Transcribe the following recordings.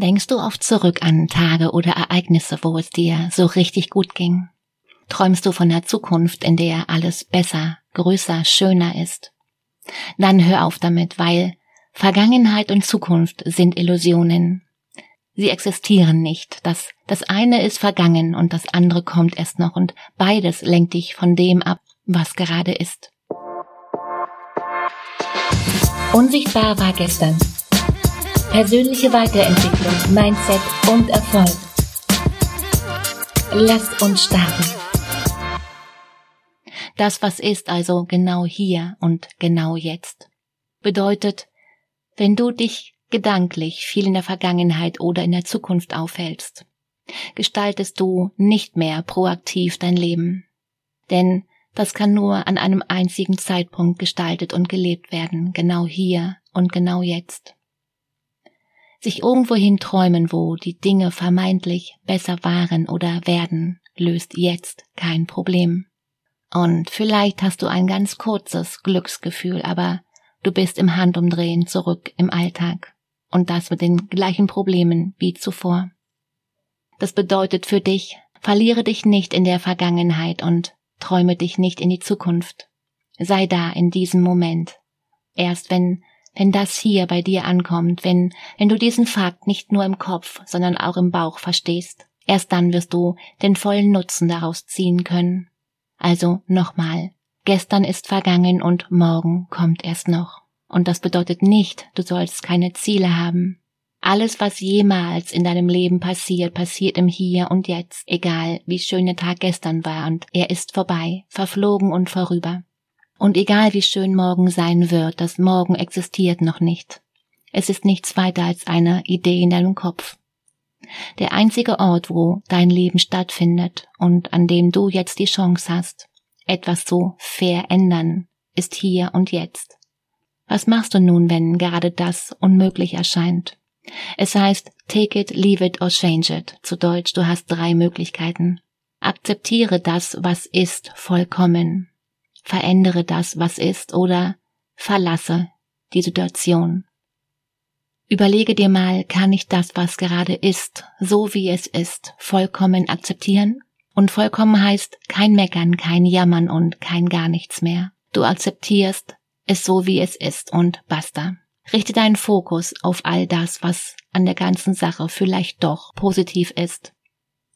Denkst du oft zurück an Tage oder Ereignisse, wo es dir so richtig gut ging? Träumst du von der Zukunft, in der alles besser, größer, schöner ist? Dann hör auf damit, weil Vergangenheit und Zukunft sind Illusionen. Sie existieren nicht. Das, das eine ist vergangen und das andere kommt erst noch und beides lenkt dich von dem ab, was gerade ist. Unsichtbar war gestern. Persönliche Weiterentwicklung, Mindset und Erfolg. Lass uns starten. Das, was ist, also genau hier und genau jetzt, bedeutet, wenn du dich gedanklich viel in der Vergangenheit oder in der Zukunft aufhältst, gestaltest du nicht mehr proaktiv dein Leben. Denn das kann nur an einem einzigen Zeitpunkt gestaltet und gelebt werden, genau hier und genau jetzt sich irgendwohin träumen, wo die Dinge vermeintlich besser waren oder werden, löst jetzt kein Problem. Und vielleicht hast du ein ganz kurzes Glücksgefühl, aber du bist im Handumdrehen zurück im Alltag. Und das mit den gleichen Problemen wie zuvor. Das bedeutet für dich, verliere dich nicht in der Vergangenheit und träume dich nicht in die Zukunft. Sei da in diesem Moment. Erst wenn wenn das hier bei dir ankommt, wenn, wenn du diesen Fakt nicht nur im Kopf, sondern auch im Bauch verstehst, erst dann wirst du den vollen Nutzen daraus ziehen können. Also nochmal, gestern ist vergangen und morgen kommt erst noch. Und das bedeutet nicht, du sollst keine Ziele haben. Alles, was jemals in deinem Leben passiert, passiert im Hier und Jetzt, egal wie schön der Tag gestern war und er ist vorbei, verflogen und vorüber. Und egal wie schön morgen sein wird, das Morgen existiert noch nicht. Es ist nichts weiter als eine Idee in deinem Kopf. Der einzige Ort, wo dein Leben stattfindet und an dem du jetzt die Chance hast, etwas zu verändern, ist hier und jetzt. Was machst du nun, wenn gerade das unmöglich erscheint? Es heißt, take it, leave it or change it. Zu Deutsch, du hast drei Möglichkeiten. Akzeptiere das, was ist, vollkommen verändere das, was ist, oder verlasse die Situation. Überlege dir mal, kann ich das, was gerade ist, so wie es ist, vollkommen akzeptieren? Und vollkommen heißt kein Meckern, kein Jammern und kein gar nichts mehr. Du akzeptierst es so, wie es ist und basta. Richte deinen Fokus auf all das, was an der ganzen Sache vielleicht doch positiv ist.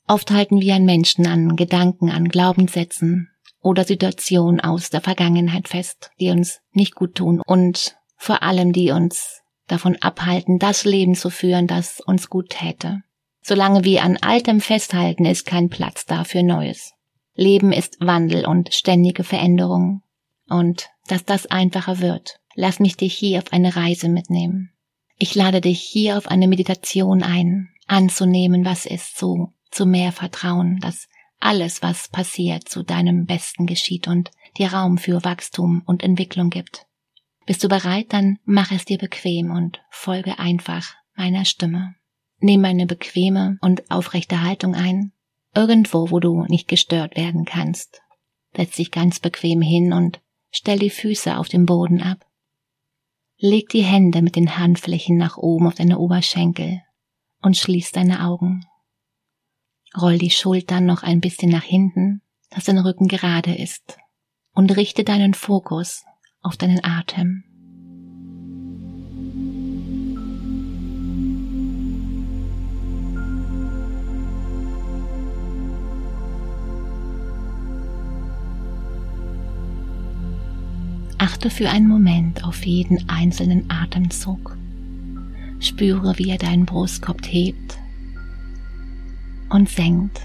Oft halten wir an Menschen, an Gedanken, an Glaubenssätzen, oder Situationen aus der Vergangenheit fest, die uns nicht gut tun und vor allem die uns davon abhalten, das Leben zu führen, das uns gut täte. Solange wir an Altem festhalten, ist kein Platz da für Neues. Leben ist Wandel und ständige Veränderung. Und dass das einfacher wird, lass mich dich hier auf eine Reise mitnehmen. Ich lade dich hier auf eine Meditation ein, anzunehmen, was ist, zu, zu mehr Vertrauen, dass alles, was passiert, zu deinem Besten geschieht und dir Raum für Wachstum und Entwicklung gibt. Bist du bereit, dann mach es dir bequem und folge einfach meiner Stimme. Nimm eine bequeme und aufrechte Haltung ein, irgendwo, wo du nicht gestört werden kannst. Setz dich ganz bequem hin und stell die Füße auf dem Boden ab. Leg die Hände mit den Handflächen nach oben auf deine Oberschenkel und schließ deine Augen. Roll die Schultern noch ein bisschen nach hinten, dass dein Rücken gerade ist und richte deinen Fokus auf deinen Atem. Achte für einen Moment auf jeden einzelnen Atemzug. Spüre, wie er deinen Brustkorb hebt und senkt.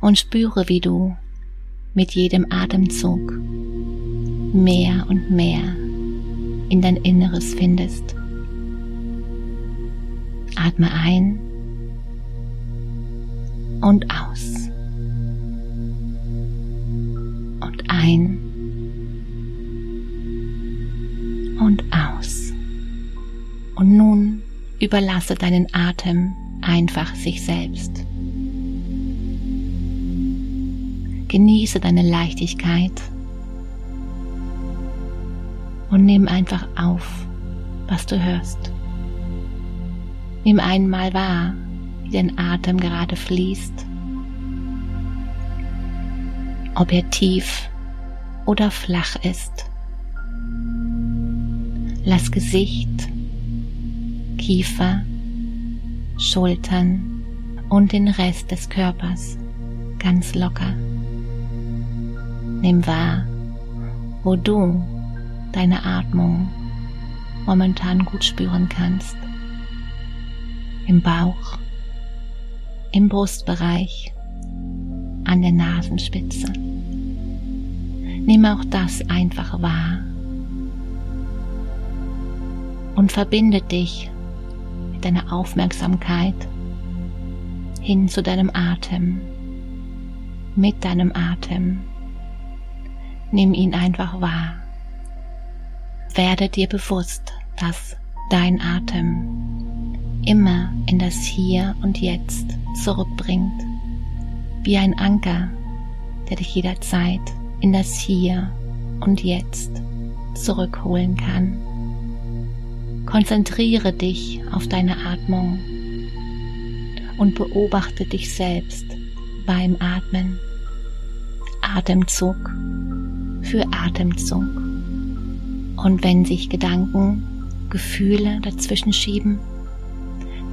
Und spüre, wie du mit jedem Atemzug mehr und mehr in dein Inneres findest. Atme ein und aus. Und ein und aus. Und nun überlasse deinen Atem einfach sich selbst. Genieße deine Leichtigkeit und nimm einfach auf, was du hörst. Nimm einmal wahr, wie dein Atem gerade fließt, ob er tief oder flach ist. Lass Gesicht, Kiefer, Schultern und den Rest des Körpers ganz locker. Nimm wahr, wo du deine Atmung momentan gut spüren kannst. Im Bauch, im Brustbereich, an der Nasenspitze. Nimm auch das einfach wahr und verbinde dich mit deiner Aufmerksamkeit hin zu deinem Atem, mit deinem Atem. Nimm ihn einfach wahr. Werde dir bewusst, dass dein Atem immer in das Hier und Jetzt zurückbringt, wie ein Anker, der dich jederzeit in das Hier und Jetzt zurückholen kann. Konzentriere dich auf deine Atmung und beobachte dich selbst beim Atmen. Atemzug für Atemzug. Und wenn sich Gedanken, Gefühle dazwischen schieben,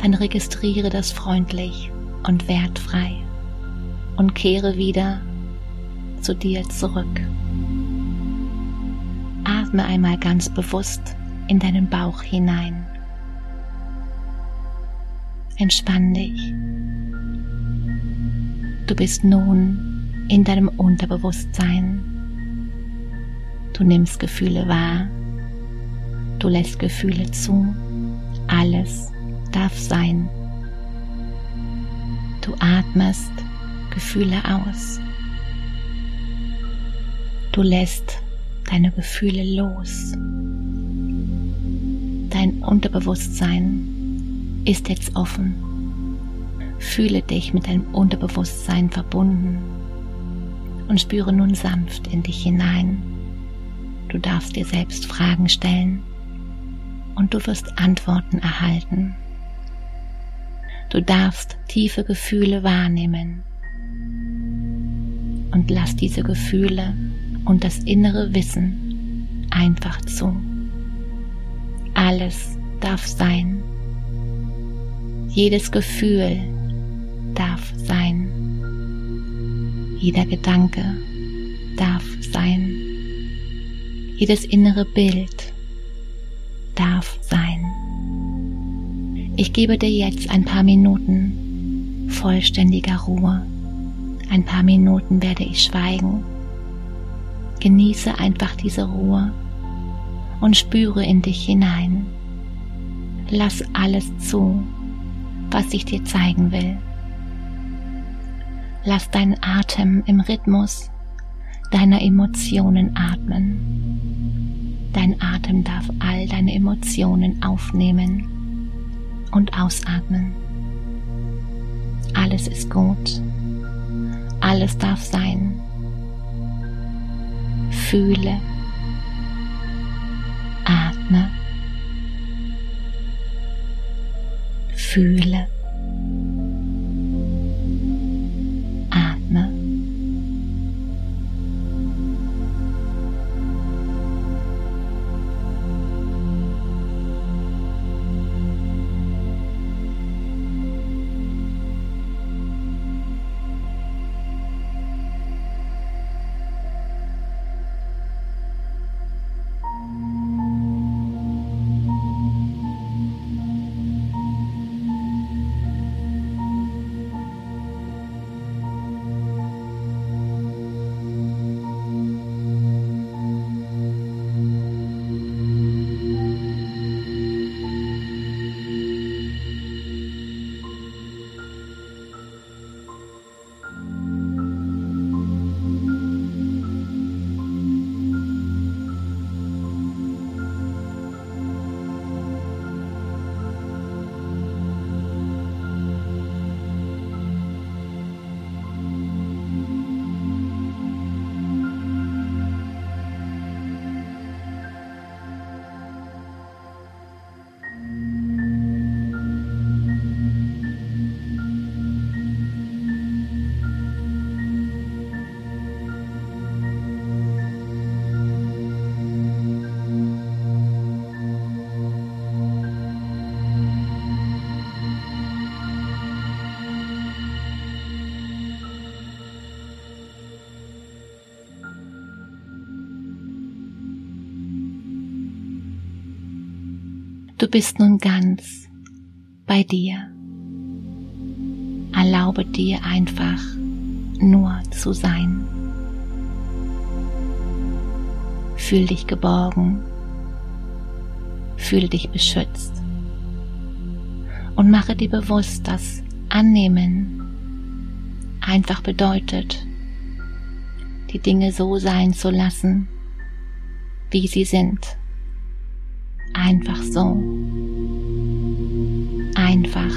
dann registriere das freundlich und wertfrei und kehre wieder zu dir zurück. Atme einmal ganz bewusst in deinen Bauch hinein. Entspann dich. Du bist nun in deinem Unterbewusstsein. Du nimmst Gefühle wahr. Du lässt Gefühle zu. Alles darf sein. Du atmest Gefühle aus. Du lässt deine Gefühle los. Unterbewusstsein ist jetzt offen. Fühle dich mit deinem Unterbewusstsein verbunden und spüre nun sanft in dich hinein. Du darfst dir selbst Fragen stellen und du wirst Antworten erhalten. Du darfst tiefe Gefühle wahrnehmen und lass diese Gefühle und das innere Wissen einfach zu. Alles darf sein. Jedes Gefühl darf sein. Jeder Gedanke darf sein. Jedes innere Bild darf sein. Ich gebe dir jetzt ein paar Minuten vollständiger Ruhe. Ein paar Minuten werde ich schweigen. Genieße einfach diese Ruhe und spüre in dich hinein. Lass alles zu, was ich dir zeigen will. Lass deinen Atem im Rhythmus deiner Emotionen atmen. Dein Atem darf all deine Emotionen aufnehmen und ausatmen. Alles ist gut. Alles darf sein. Fühle Atme. Fühle. Du bist nun ganz bei dir. Erlaube dir einfach nur zu sein. Fühl dich geborgen. Fühl dich beschützt. Und mache dir bewusst, dass Annehmen einfach bedeutet, die Dinge so sein zu lassen, wie sie sind. Einfach so. Einfach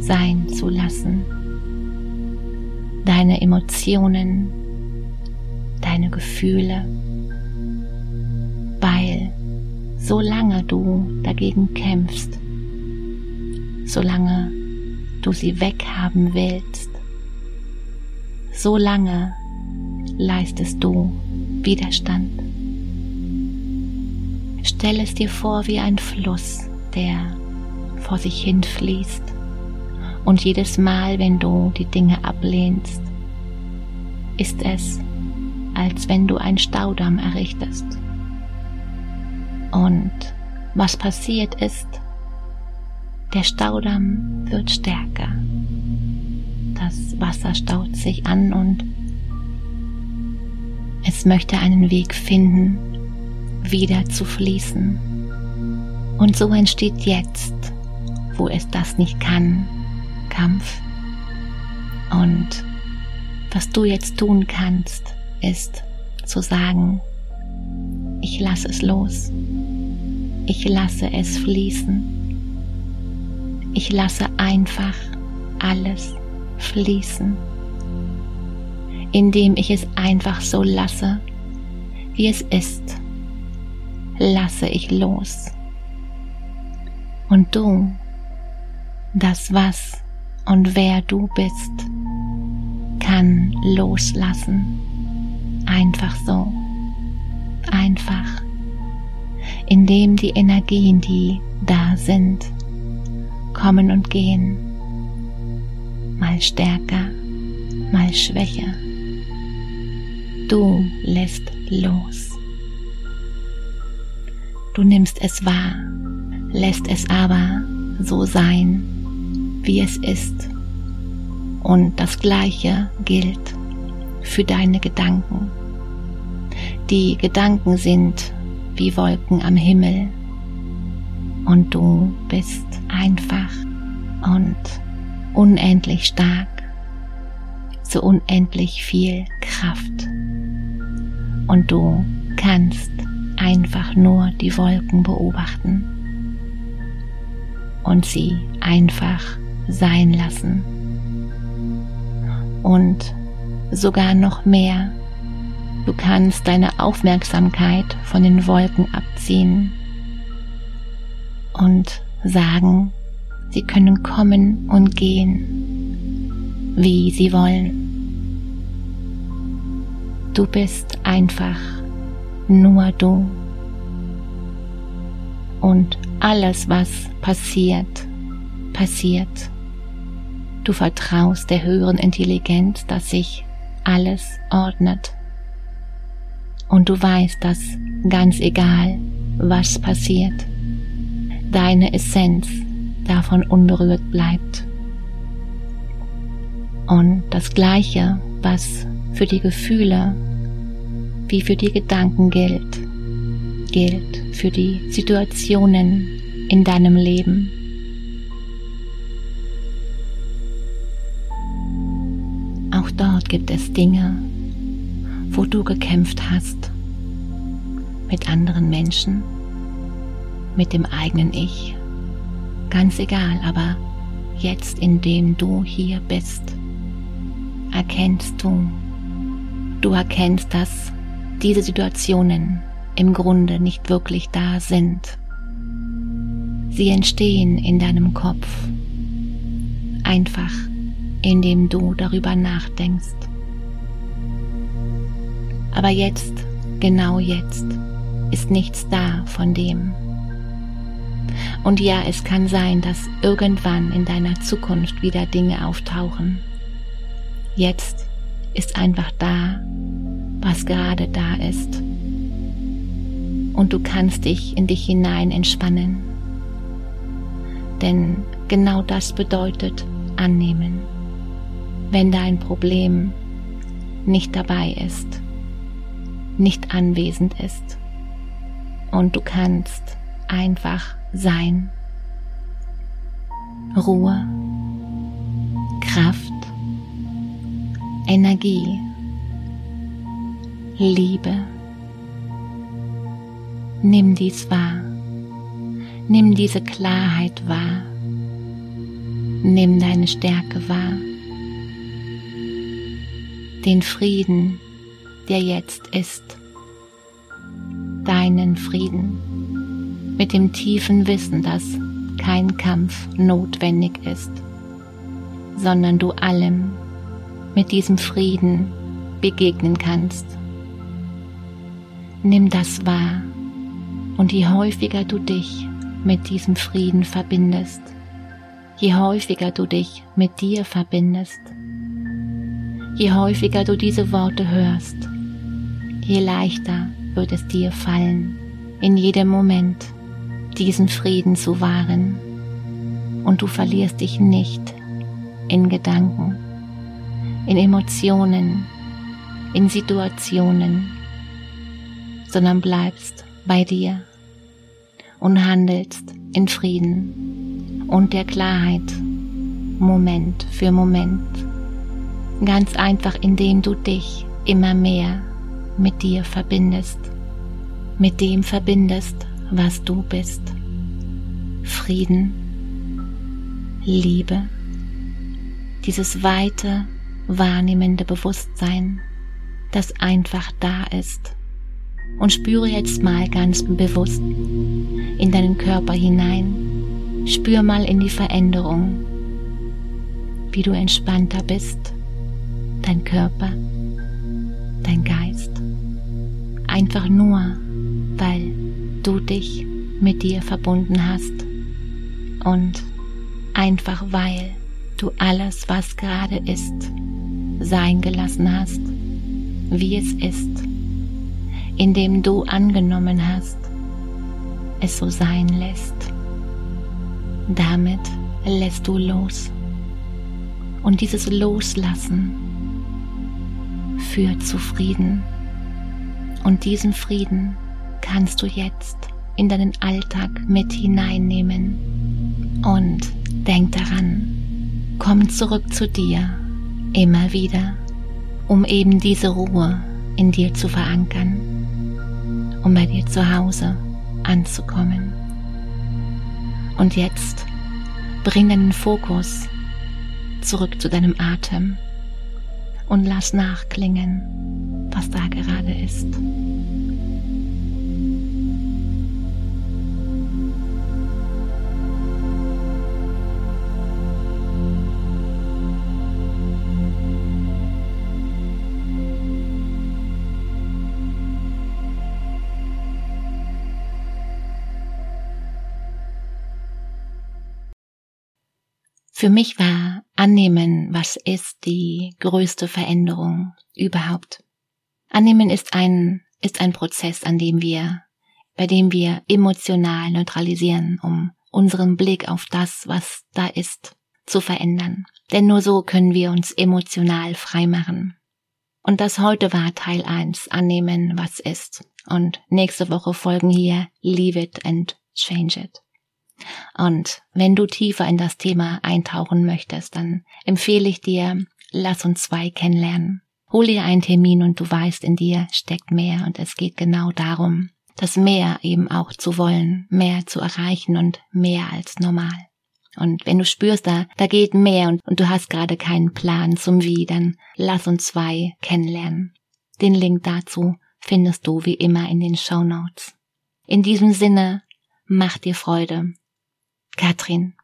sein zu lassen. Deine Emotionen, deine Gefühle, weil solange du dagegen kämpfst, solange du sie weghaben willst, solange leistest du Widerstand. Stell es dir vor wie ein Fluss, der vor sich hin fließt. Und jedes Mal, wenn du die Dinge ablehnst, ist es, als wenn du einen Staudamm errichtest. Und was passiert ist, der Staudamm wird stärker. Das Wasser staut sich an und es möchte einen Weg finden, wieder zu fließen. Und so entsteht jetzt, wo es das nicht kann, Kampf. Und was du jetzt tun kannst, ist zu sagen, ich lasse es los. Ich lasse es fließen. Ich lasse einfach alles fließen indem ich es einfach so lasse, wie es ist, lasse ich los. Und du, das was und wer du bist, kann loslassen. Einfach so. Einfach. Indem die Energien, die da sind, kommen und gehen. Mal stärker, mal schwächer du lässt los. Du nimmst es wahr, lässt es aber so sein, wie es ist. Und das Gleiche gilt für deine Gedanken. Die Gedanken sind wie Wolken am Himmel und du bist einfach und unendlich stark, so unendlich viel Kraft und du kannst einfach nur die Wolken beobachten und sie einfach sein lassen. Und sogar noch mehr, du kannst deine Aufmerksamkeit von den Wolken abziehen und sagen, sie können kommen und gehen, wie sie wollen. Du bist einfach nur du. Und alles, was passiert, passiert. Du vertraust der höheren Intelligenz, dass sich alles ordnet. Und du weißt, dass ganz egal, was passiert, deine Essenz davon unberührt bleibt. Und das Gleiche, was für die Gefühle wie für die Gedanken gilt, gilt für die Situationen in deinem Leben. Auch dort gibt es Dinge, wo du gekämpft hast mit anderen Menschen, mit dem eigenen Ich. Ganz egal, aber jetzt, indem du hier bist, erkennst du, Du erkennst, dass diese Situationen im Grunde nicht wirklich da sind. Sie entstehen in deinem Kopf, einfach indem du darüber nachdenkst. Aber jetzt, genau jetzt, ist nichts da von dem. Und ja, es kann sein, dass irgendwann in deiner Zukunft wieder Dinge auftauchen. Jetzt ist einfach da, was gerade da ist. Und du kannst dich in dich hinein entspannen Denn genau das bedeutet annehmen. Wenn dein Problem nicht dabei ist, nicht anwesend ist und du kannst einfach sein. Ruhe, Kraft, Energie, Liebe. Nimm dies wahr. Nimm diese Klarheit wahr. Nimm deine Stärke wahr. Den Frieden, der jetzt ist. Deinen Frieden. Mit dem tiefen Wissen, dass kein Kampf notwendig ist, sondern du allem mit diesem Frieden begegnen kannst. Nimm das wahr. Und je häufiger du dich mit diesem Frieden verbindest, je häufiger du dich mit dir verbindest, je häufiger du diese Worte hörst, je leichter wird es dir fallen, in jedem Moment diesen Frieden zu wahren. Und du verlierst dich nicht in Gedanken, in Emotionen, in Situationen, sondern bleibst bei dir und handelst in Frieden und der Klarheit Moment für Moment. Ganz einfach, indem du dich immer mehr mit dir verbindest, mit dem verbindest, was du bist. Frieden, Liebe, dieses weite, wahrnehmende Bewusstsein, das einfach da ist und spüre jetzt mal ganz bewusst in deinen Körper hinein. Spür mal in die Veränderung, wie du entspannter bist, dein Körper, dein Geist. Einfach nur, weil du dich mit dir verbunden hast und einfach weil du alles, was gerade ist, sein gelassen hast, wie es ist indem du angenommen hast, es so sein lässt. Damit lässt du los. Und dieses Loslassen führt zu Frieden. Und diesen Frieden kannst du jetzt in deinen Alltag mit hineinnehmen. Und denk daran, komm zurück zu dir immer wieder, um eben diese Ruhe in dir zu verankern um bei dir zu Hause anzukommen. Und jetzt bring deinen Fokus zurück zu deinem Atem und lass nachklingen, was da gerade ist. Für mich war Annehmen, was ist, die größte Veränderung überhaupt. Annehmen ist ein, ist ein Prozess, an dem wir, bei dem wir emotional neutralisieren, um unseren Blick auf das, was da ist, zu verändern. Denn nur so können wir uns emotional frei machen. Und das heute war Teil 1, annehmen, was ist. Und nächste Woche folgen hier Leave it and change it. Und wenn du tiefer in das Thema eintauchen möchtest, dann empfehle ich dir, lass uns zwei kennenlernen. Hol dir einen Termin und du weißt, in dir steckt mehr und es geht genau darum, das mehr eben auch zu wollen, mehr zu erreichen und mehr als normal. Und wenn du spürst, da, da geht mehr und, und du hast gerade keinen Plan zum Wie, dann lass uns zwei kennenlernen. Den Link dazu findest du wie immer in den Show Notes. In diesem Sinne, mach dir Freude Katrin.